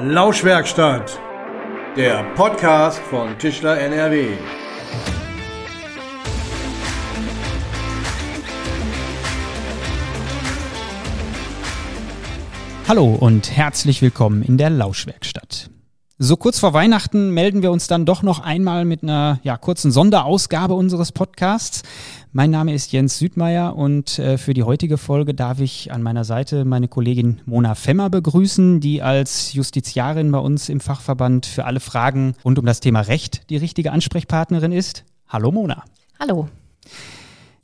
Lauschwerkstatt, der Podcast von Tischler NRW. Hallo und herzlich willkommen in der Lauschwerkstatt. So kurz vor Weihnachten melden wir uns dann doch noch einmal mit einer ja, kurzen Sonderausgabe unseres Podcasts. Mein Name ist Jens Südmeier und äh, für die heutige Folge darf ich an meiner Seite meine Kollegin Mona Femmer begrüßen, die als Justiziarin bei uns im Fachverband für alle Fragen rund um das Thema Recht die richtige Ansprechpartnerin ist. Hallo Mona. Hallo.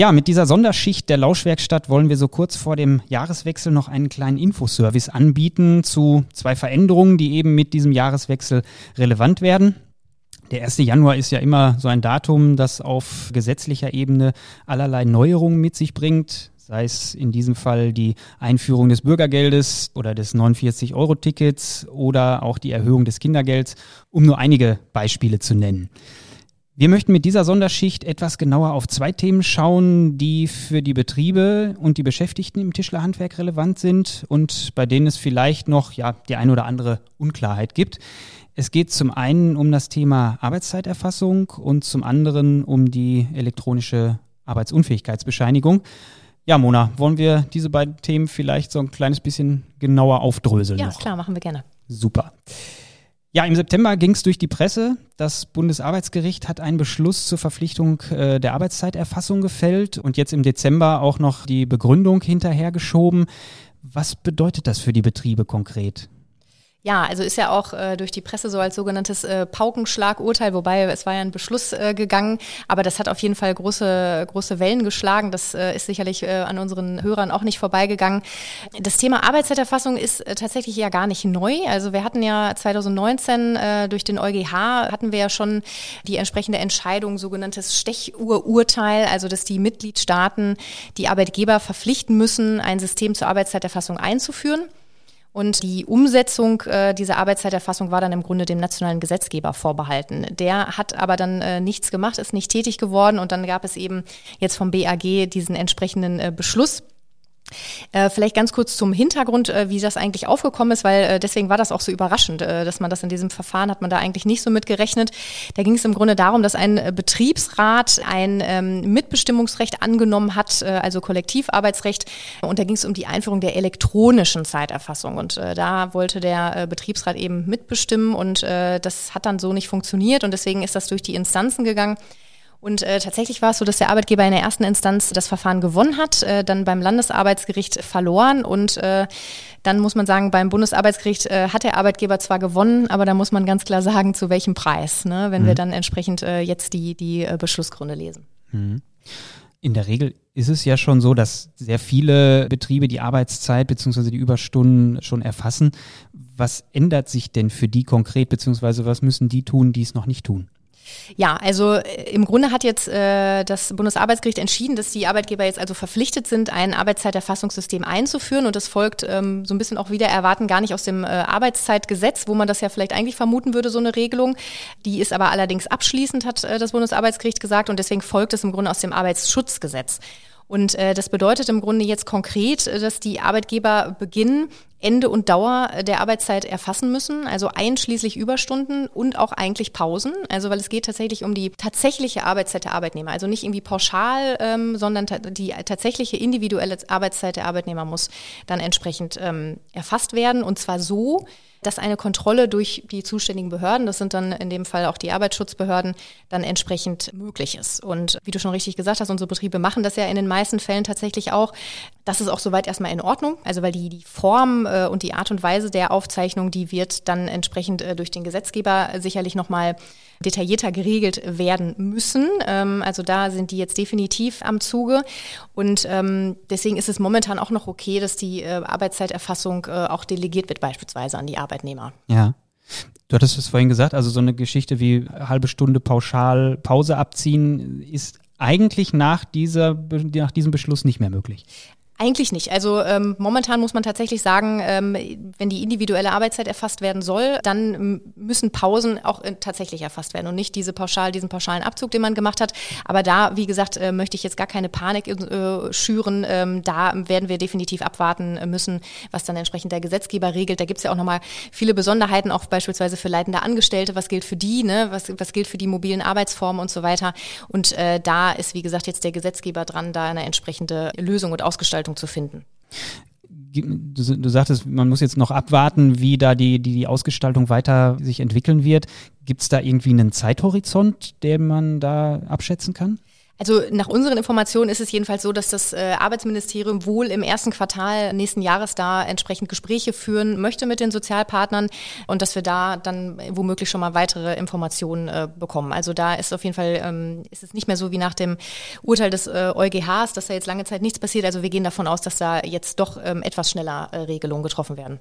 Ja, mit dieser Sonderschicht der Lauschwerkstatt wollen wir so kurz vor dem Jahreswechsel noch einen kleinen Infoservice anbieten zu zwei Veränderungen, die eben mit diesem Jahreswechsel relevant werden. Der 1. Januar ist ja immer so ein Datum, das auf gesetzlicher Ebene allerlei Neuerungen mit sich bringt, sei es in diesem Fall die Einführung des Bürgergeldes oder des 49-Euro-Tickets oder auch die Erhöhung des Kindergelds, um nur einige Beispiele zu nennen. Wir möchten mit dieser Sonderschicht etwas genauer auf zwei Themen schauen, die für die Betriebe und die Beschäftigten im Tischlerhandwerk relevant sind und bei denen es vielleicht noch ja, die ein oder andere Unklarheit gibt. Es geht zum einen um das Thema Arbeitszeiterfassung und zum anderen um die elektronische Arbeitsunfähigkeitsbescheinigung. Ja, Mona, wollen wir diese beiden Themen vielleicht so ein kleines bisschen genauer aufdröseln? Ja, noch? klar, machen wir gerne. Super. Ja, im September ging es durch die Presse. Das Bundesarbeitsgericht hat einen Beschluss zur Verpflichtung äh, der Arbeitszeiterfassung gefällt und jetzt im Dezember auch noch die Begründung hinterhergeschoben. Was bedeutet das für die Betriebe konkret? Ja, also ist ja auch äh, durch die Presse so als sogenanntes äh, Paukenschlagurteil, wobei es war ja ein Beschluss äh, gegangen, aber das hat auf jeden Fall große, große Wellen geschlagen. Das äh, ist sicherlich äh, an unseren Hörern auch nicht vorbeigegangen. Das Thema Arbeitszeiterfassung ist äh, tatsächlich ja gar nicht neu. Also wir hatten ja 2019 äh, durch den EuGH hatten wir ja schon die entsprechende Entscheidung, sogenanntes Stechuhrurteil, also dass die Mitgliedstaaten die Arbeitgeber verpflichten müssen, ein System zur Arbeitszeiterfassung einzuführen. Und die Umsetzung äh, dieser Arbeitszeiterfassung war dann im Grunde dem nationalen Gesetzgeber vorbehalten. Der hat aber dann äh, nichts gemacht, ist nicht tätig geworden und dann gab es eben jetzt vom BAG diesen entsprechenden äh, Beschluss äh, vielleicht ganz kurz zum Hintergrund, äh, wie das eigentlich aufgekommen ist, weil äh, deswegen war das auch so überraschend, dass man das in diesem Verfahren hat man da eigentlich nicht so mit gerechnet. Da ging es im Grunde darum, dass ein Betriebsrat ein ähm, Mitbestimmungsrecht angenommen hat, also Kollektivarbeitsrecht. Und da ging es um die Einführung der elektronischen Zeiterfassung. Und da wollte der Betriebsrat eben mitbestimmen und das hat dann so nicht funktioniert und deswegen ist das durch die Instanzen gegangen. Und äh, tatsächlich war es so, dass der Arbeitgeber in der ersten Instanz das Verfahren gewonnen hat, äh, dann beim Landesarbeitsgericht verloren und äh, dann muss man sagen, beim Bundesarbeitsgericht äh, hat der Arbeitgeber zwar gewonnen, aber da muss man ganz klar sagen, zu welchem Preis, ne, wenn mhm. wir dann entsprechend äh, jetzt die, die äh, Beschlussgründe lesen. Mhm. In der Regel ist es ja schon so, dass sehr viele Betriebe die Arbeitszeit bzw. die Überstunden schon erfassen. Was ändert sich denn für die konkret bzw. was müssen die tun, die es noch nicht tun? Ja, also äh, im Grunde hat jetzt äh, das Bundesarbeitsgericht entschieden, dass die Arbeitgeber jetzt also verpflichtet sind, ein Arbeitszeiterfassungssystem einzuführen und das folgt ähm, so ein bisschen auch wieder erwarten gar nicht aus dem äh, Arbeitszeitgesetz, wo man das ja vielleicht eigentlich vermuten würde, so eine Regelung. Die ist aber allerdings abschließend, hat äh, das Bundesarbeitsgericht gesagt und deswegen folgt es im Grunde aus dem Arbeitsschutzgesetz. Und äh, das bedeutet im Grunde jetzt konkret, äh, dass die Arbeitgeber beginnen, Ende und Dauer der Arbeitszeit erfassen müssen, also einschließlich Überstunden und auch eigentlich Pausen. Also weil es geht tatsächlich um die tatsächliche Arbeitszeit der Arbeitnehmer. Also nicht irgendwie pauschal, ähm, sondern ta die tatsächliche individuelle Arbeitszeit der Arbeitnehmer muss dann entsprechend ähm, erfasst werden. Und zwar so, dass eine Kontrolle durch die zuständigen Behörden, das sind dann in dem Fall auch die Arbeitsschutzbehörden, dann entsprechend möglich ist. Und wie du schon richtig gesagt hast, unsere Betriebe machen das ja in den meisten Fällen tatsächlich auch. Das ist auch soweit erstmal in Ordnung. Also weil die, die Form äh, und die Art und Weise der Aufzeichnung, die wird dann entsprechend äh, durch den Gesetzgeber sicherlich nochmal detaillierter geregelt werden müssen. Ähm, also da sind die jetzt definitiv am Zuge. Und ähm, deswegen ist es momentan auch noch okay, dass die äh, Arbeitszeiterfassung äh, auch delegiert wird, beispielsweise an die Arbeitnehmer. Ja. Du hattest es vorhin gesagt, also so eine Geschichte wie halbe Stunde pauschal Pause abziehen ist eigentlich nach, dieser, nach diesem Beschluss nicht mehr möglich. Eigentlich nicht. Also ähm, momentan muss man tatsächlich sagen, ähm, wenn die individuelle Arbeitszeit erfasst werden soll, dann müssen Pausen auch äh, tatsächlich erfasst werden und nicht diese pauschal, diesen pauschalen Abzug, den man gemacht hat. Aber da, wie gesagt, äh, möchte ich jetzt gar keine Panik äh, schüren. Ähm, da werden wir definitiv abwarten müssen, was dann entsprechend der Gesetzgeber regelt. Da gibt es ja auch nochmal viele Besonderheiten, auch beispielsweise für leitende Angestellte. Was gilt für die, ne? was, was gilt für die mobilen Arbeitsformen und so weiter. Und äh, da ist, wie gesagt, jetzt der Gesetzgeber dran, da eine entsprechende Lösung und Ausgestaltung zu finden. Du, du sagtest, man muss jetzt noch abwarten, wie da die, die, die Ausgestaltung weiter sich entwickeln wird. Gibt es da irgendwie einen Zeithorizont, den man da abschätzen kann? Also nach unseren Informationen ist es jedenfalls so, dass das äh, Arbeitsministerium wohl im ersten Quartal nächsten Jahres da entsprechend Gespräche führen möchte mit den Sozialpartnern und dass wir da dann womöglich schon mal weitere Informationen äh, bekommen. Also da ist auf jeden Fall, ähm, ist es nicht mehr so wie nach dem Urteil des äh, EuGHs, dass da jetzt lange Zeit nichts passiert. Also wir gehen davon aus, dass da jetzt doch ähm, etwas schneller Regelungen getroffen werden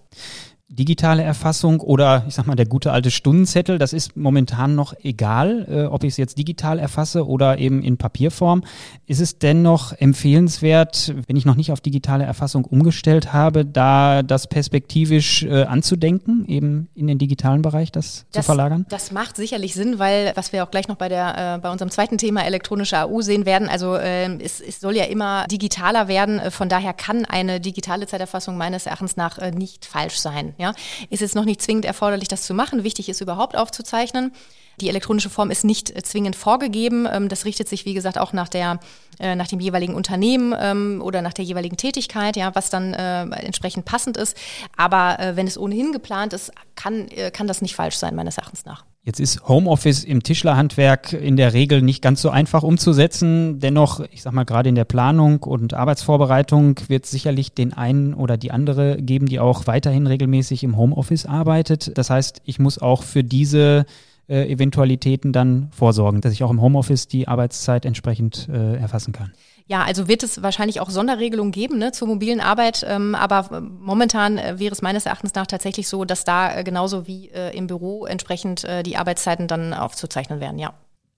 digitale Erfassung oder ich sag mal der gute alte Stundenzettel, das ist momentan noch egal, äh, ob ich es jetzt digital erfasse oder eben in Papierform. Ist es dennoch empfehlenswert, wenn ich noch nicht auf digitale Erfassung umgestellt habe, da das perspektivisch äh, anzudenken, eben in den digitalen Bereich das, das, zu verlagern? Das macht sicherlich Sinn, weil was wir auch gleich noch bei der äh, bei unserem zweiten Thema elektronische AU sehen werden, also äh, es, es soll ja immer digitaler werden, äh, von daher kann eine digitale Zeiterfassung meines Erachtens nach äh, nicht falsch sein. Ja, ist jetzt noch nicht zwingend erforderlich, das zu machen. Wichtig ist überhaupt aufzuzeichnen. Die elektronische Form ist nicht äh, zwingend vorgegeben. Ähm, das richtet sich, wie gesagt, auch nach der, äh, nach dem jeweiligen Unternehmen ähm, oder nach der jeweiligen Tätigkeit, ja, was dann äh, entsprechend passend ist. Aber wenn es ohnehin geplant ist, kann, kann das nicht falsch sein, meines Erachtens nach. Jetzt ist Homeoffice im Tischlerhandwerk in der Regel nicht ganz so einfach umzusetzen. Dennoch, ich sag mal, gerade in der Planung und Arbeitsvorbereitung wird es sicherlich den einen oder die andere geben, die auch weiterhin regelmäßig im Homeoffice arbeitet. Das heißt, ich muss auch für diese äh, Eventualitäten dann vorsorgen, dass ich auch im Homeoffice die Arbeitszeit entsprechend äh, erfassen kann. Ja, also wird es wahrscheinlich auch Sonderregelungen geben ne, zur mobilen Arbeit, ähm, aber momentan äh, wäre es meines Erachtens nach tatsächlich so, dass da äh, genauso wie äh, im Büro entsprechend äh, die Arbeitszeiten dann aufzuzeichnen werden, ja.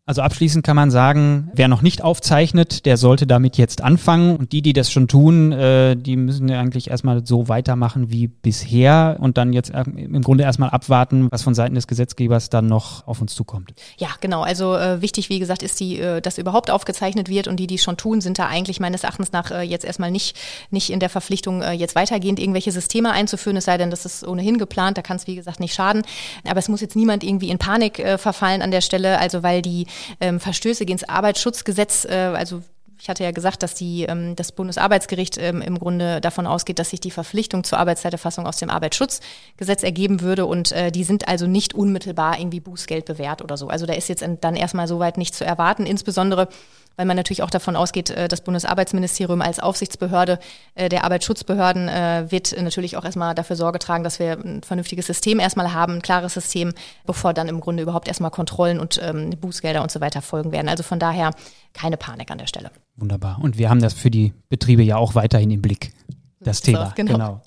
Also abschließend kann man sagen, wer noch nicht aufzeichnet, der sollte damit jetzt anfangen. Und die, die das schon tun, äh, die müssen ja eigentlich erstmal so weitermachen wie bisher und dann jetzt im Grunde erstmal abwarten, was von Seiten des Gesetzgebers dann noch auf uns zukommt. Ja, genau. Also äh, wichtig, wie gesagt, ist die, äh, dass überhaupt aufgezeichnet wird und die, die schon tun, sind da eigentlich meines Erachtens nach äh, jetzt erstmal nicht, nicht in der Verpflichtung, äh, jetzt weitergehend irgendwelche Systeme einzuführen, es sei denn, das ist ohnehin geplant, da kann es wie gesagt nicht schaden. Aber es muss jetzt niemand irgendwie in Panik äh, verfallen an der Stelle, also weil die ähm, Verstöße gegen das Arbeitsschutzgesetz, äh, also ich hatte ja gesagt, dass die, ähm, das Bundesarbeitsgericht ähm, im Grunde davon ausgeht, dass sich die Verpflichtung zur Arbeitszeiterfassung aus dem Arbeitsschutzgesetz ergeben würde und äh, die sind also nicht unmittelbar irgendwie Bußgeld bewährt oder so. Also da ist jetzt dann erstmal soweit nicht zu erwarten, insbesondere weil man natürlich auch davon ausgeht, äh, das Bundesarbeitsministerium als Aufsichtsbehörde äh, der Arbeitsschutzbehörden äh, wird natürlich auch erstmal dafür Sorge tragen, dass wir ein vernünftiges System erstmal haben, ein klares System, bevor dann im Grunde überhaupt erstmal Kontrollen und ähm, Bußgelder und so weiter folgen werden. Also von daher keine Panik an der Stelle. Wunderbar. Und wir haben das für die Betriebe ja auch weiterhin im Blick. Das Thema. Das, genau. genau.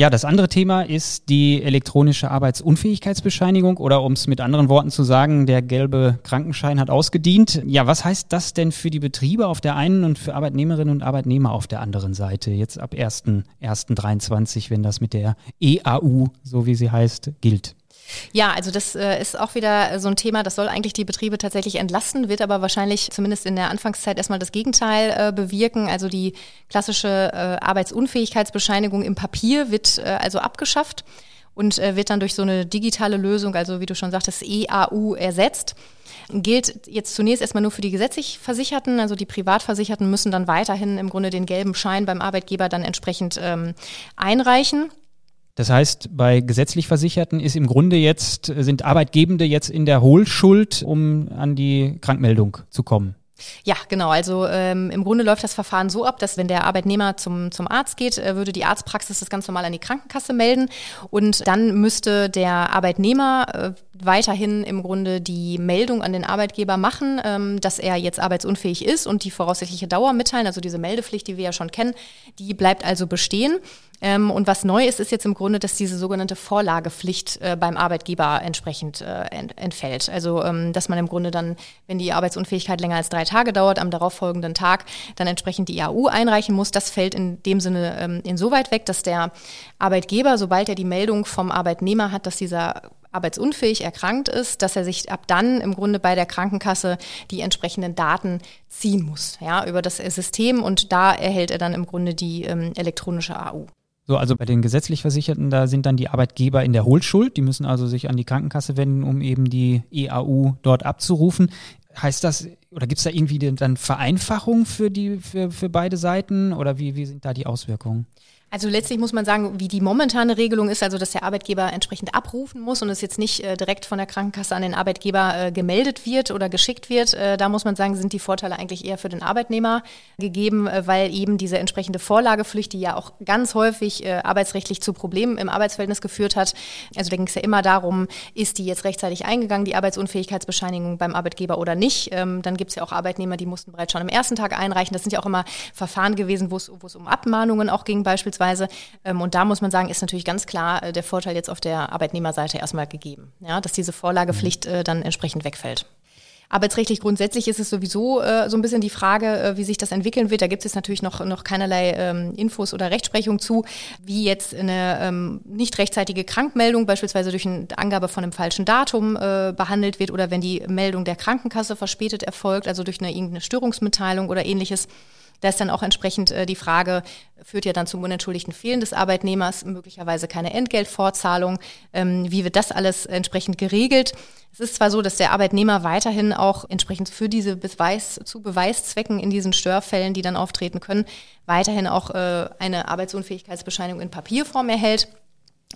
Ja, das andere Thema ist die elektronische Arbeitsunfähigkeitsbescheinigung oder um es mit anderen Worten zu sagen, der gelbe Krankenschein hat ausgedient. Ja, was heißt das denn für die Betriebe auf der einen und für Arbeitnehmerinnen und Arbeitnehmer auf der anderen Seite? Jetzt ab 1.1.23, wenn das mit der EAU, so wie sie heißt, gilt. Ja, also das äh, ist auch wieder so ein Thema, das soll eigentlich die Betriebe tatsächlich entlasten, wird aber wahrscheinlich zumindest in der Anfangszeit erstmal das Gegenteil äh, bewirken. Also die klassische äh, Arbeitsunfähigkeitsbescheinigung im Papier wird also abgeschafft und wird dann durch so eine digitale Lösung, also wie du schon sagtest, EAU ersetzt gilt jetzt zunächst erstmal nur für die gesetzlich Versicherten. Also die Privatversicherten müssen dann weiterhin im Grunde den gelben Schein beim Arbeitgeber dann entsprechend ähm, einreichen. Das heißt, bei gesetzlich Versicherten ist im Grunde jetzt, sind Arbeitgebende jetzt in der Hohlschuld, um an die Krankmeldung zu kommen. Ja, genau. Also ähm, im Grunde läuft das Verfahren so ab, dass wenn der Arbeitnehmer zum, zum Arzt geht, äh, würde die Arztpraxis das ganz normal an die Krankenkasse melden und dann müsste der Arbeitnehmer äh, weiterhin im Grunde die Meldung an den Arbeitgeber machen, ähm, dass er jetzt arbeitsunfähig ist und die voraussichtliche Dauer mitteilen. Also diese Meldepflicht, die wir ja schon kennen, die bleibt also bestehen. Ähm, und was neu ist, ist jetzt im Grunde, dass diese sogenannte Vorlagepflicht äh, beim Arbeitgeber entsprechend äh, ent entfällt. Also, ähm, dass man im Grunde dann, wenn die Arbeitsunfähigkeit länger als drei Tage dauert, am darauffolgenden Tag dann entsprechend die IAU einreichen muss. Das fällt in dem Sinne ähm, insoweit weg, dass der Arbeitgeber, sobald er die Meldung vom Arbeitnehmer hat, dass dieser arbeitsunfähig erkrankt ist, dass er sich ab dann im Grunde bei der Krankenkasse die entsprechenden Daten ziehen muss, ja, über das System und da erhält er dann im Grunde die ähm, elektronische AU. So, also bei den gesetzlich Versicherten, da sind dann die Arbeitgeber in der Hohlschuld. Die müssen also sich an die Krankenkasse wenden, um eben die EAU dort abzurufen. Heißt das, oder gibt es da irgendwie dann Vereinfachung für die, für, für beide Seiten oder wie, wie sind da die Auswirkungen? Also letztlich muss man sagen, wie die momentane Regelung ist, also dass der Arbeitgeber entsprechend abrufen muss und es jetzt nicht äh, direkt von der Krankenkasse an den Arbeitgeber äh, gemeldet wird oder geschickt wird. Äh, da muss man sagen, sind die Vorteile eigentlich eher für den Arbeitnehmer gegeben, äh, weil eben diese entsprechende Vorlagepflicht, die ja auch ganz häufig äh, arbeitsrechtlich zu Problemen im Arbeitsverhältnis geführt hat. Also da ging es ja immer darum, ist die jetzt rechtzeitig eingegangen, die Arbeitsunfähigkeitsbescheinigung beim Arbeitgeber oder nicht. Ähm, dann gibt es ja auch Arbeitnehmer, die mussten bereits schon am ersten Tag einreichen. Das sind ja auch immer Verfahren gewesen, wo es um Abmahnungen auch ging beispielsweise beispielsweise. Ähm, und da muss man sagen, ist natürlich ganz klar äh, der Vorteil jetzt auf der Arbeitnehmerseite erstmal gegeben, ja, dass diese Vorlagepflicht äh, dann entsprechend wegfällt. Arbeitsrechtlich grundsätzlich ist es sowieso äh, so ein bisschen die Frage, äh, wie sich das entwickeln wird. Da gibt es jetzt natürlich noch, noch keinerlei ähm, Infos oder Rechtsprechung zu, wie jetzt eine ähm, nicht rechtzeitige Krankmeldung beispielsweise durch eine Angabe von einem falschen Datum äh, behandelt wird oder wenn die Meldung der Krankenkasse verspätet erfolgt, also durch eine irgendeine Störungsmitteilung oder ähnliches. Da ist dann auch entsprechend äh, die Frage, führt ja dann zum unentschuldigten Fehlen des Arbeitnehmers, möglicherweise keine Entgeltfortzahlung. Ähm, wie wird das alles entsprechend geregelt? Es ist zwar so, dass der Arbeitnehmer weiterhin auch entsprechend für diese Beweis, zu Beweiszwecken in diesen Störfällen, die dann auftreten können, weiterhin auch äh, eine Arbeitsunfähigkeitsbescheinigung in Papierform erhält.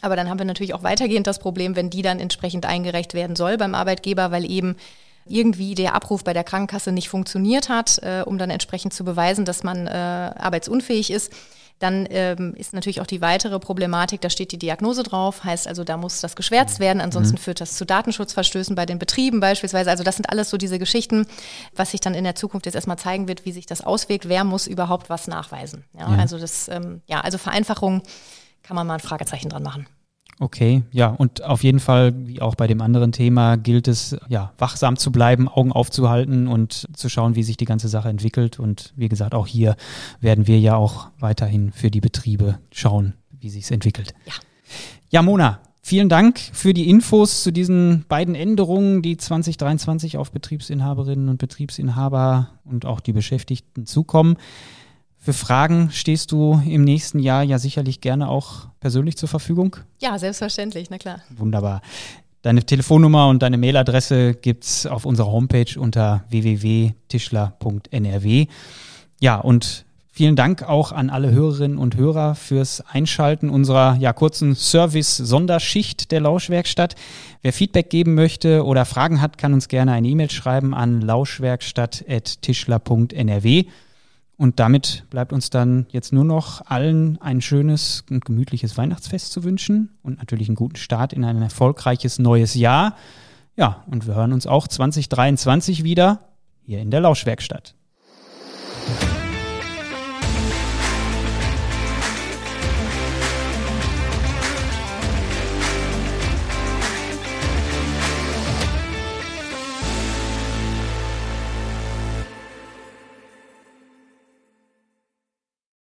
Aber dann haben wir natürlich auch weitergehend das Problem, wenn die dann entsprechend eingereicht werden soll beim Arbeitgeber, weil eben irgendwie der Abruf bei der Krankenkasse nicht funktioniert hat, äh, um dann entsprechend zu beweisen, dass man äh, arbeitsunfähig ist. Dann ähm, ist natürlich auch die weitere Problematik, da steht die Diagnose drauf, heißt also, da muss das geschwärzt werden, ansonsten mhm. führt das zu Datenschutzverstößen bei den Betrieben beispielsweise. Also das sind alles so diese Geschichten, was sich dann in der Zukunft jetzt erstmal zeigen wird, wie sich das auswirkt, wer muss überhaupt was nachweisen. Ja, ja. Also das, ähm, ja, also Vereinfachung kann man mal ein Fragezeichen dran machen. Okay, ja, und auf jeden Fall, wie auch bei dem anderen Thema, gilt es, ja, wachsam zu bleiben, Augen aufzuhalten und zu schauen, wie sich die ganze Sache entwickelt. Und wie gesagt, auch hier werden wir ja auch weiterhin für die Betriebe schauen, wie sich es entwickelt. Ja. Ja, Mona, Vielen Dank für die Infos zu diesen beiden Änderungen, die 2023 auf Betriebsinhaberinnen und Betriebsinhaber und auch die Beschäftigten zukommen. Für Fragen stehst du im nächsten Jahr ja sicherlich gerne auch persönlich zur Verfügung. Ja, selbstverständlich, na klar. Wunderbar. Deine Telefonnummer und deine Mailadresse gibt's auf unserer Homepage unter www.tischler.nrw. Ja, und vielen Dank auch an alle Hörerinnen und Hörer fürs Einschalten unserer ja, kurzen Service-Sonderschicht der Lauschwerkstatt. Wer Feedback geben möchte oder Fragen hat, kann uns gerne eine E-Mail schreiben an lauschwerkstatt.tischler.nrw. Und damit bleibt uns dann jetzt nur noch allen ein schönes und gemütliches Weihnachtsfest zu wünschen und natürlich einen guten Start in ein erfolgreiches neues Jahr. Ja, und wir hören uns auch 2023 wieder hier in der Lauschwerkstatt.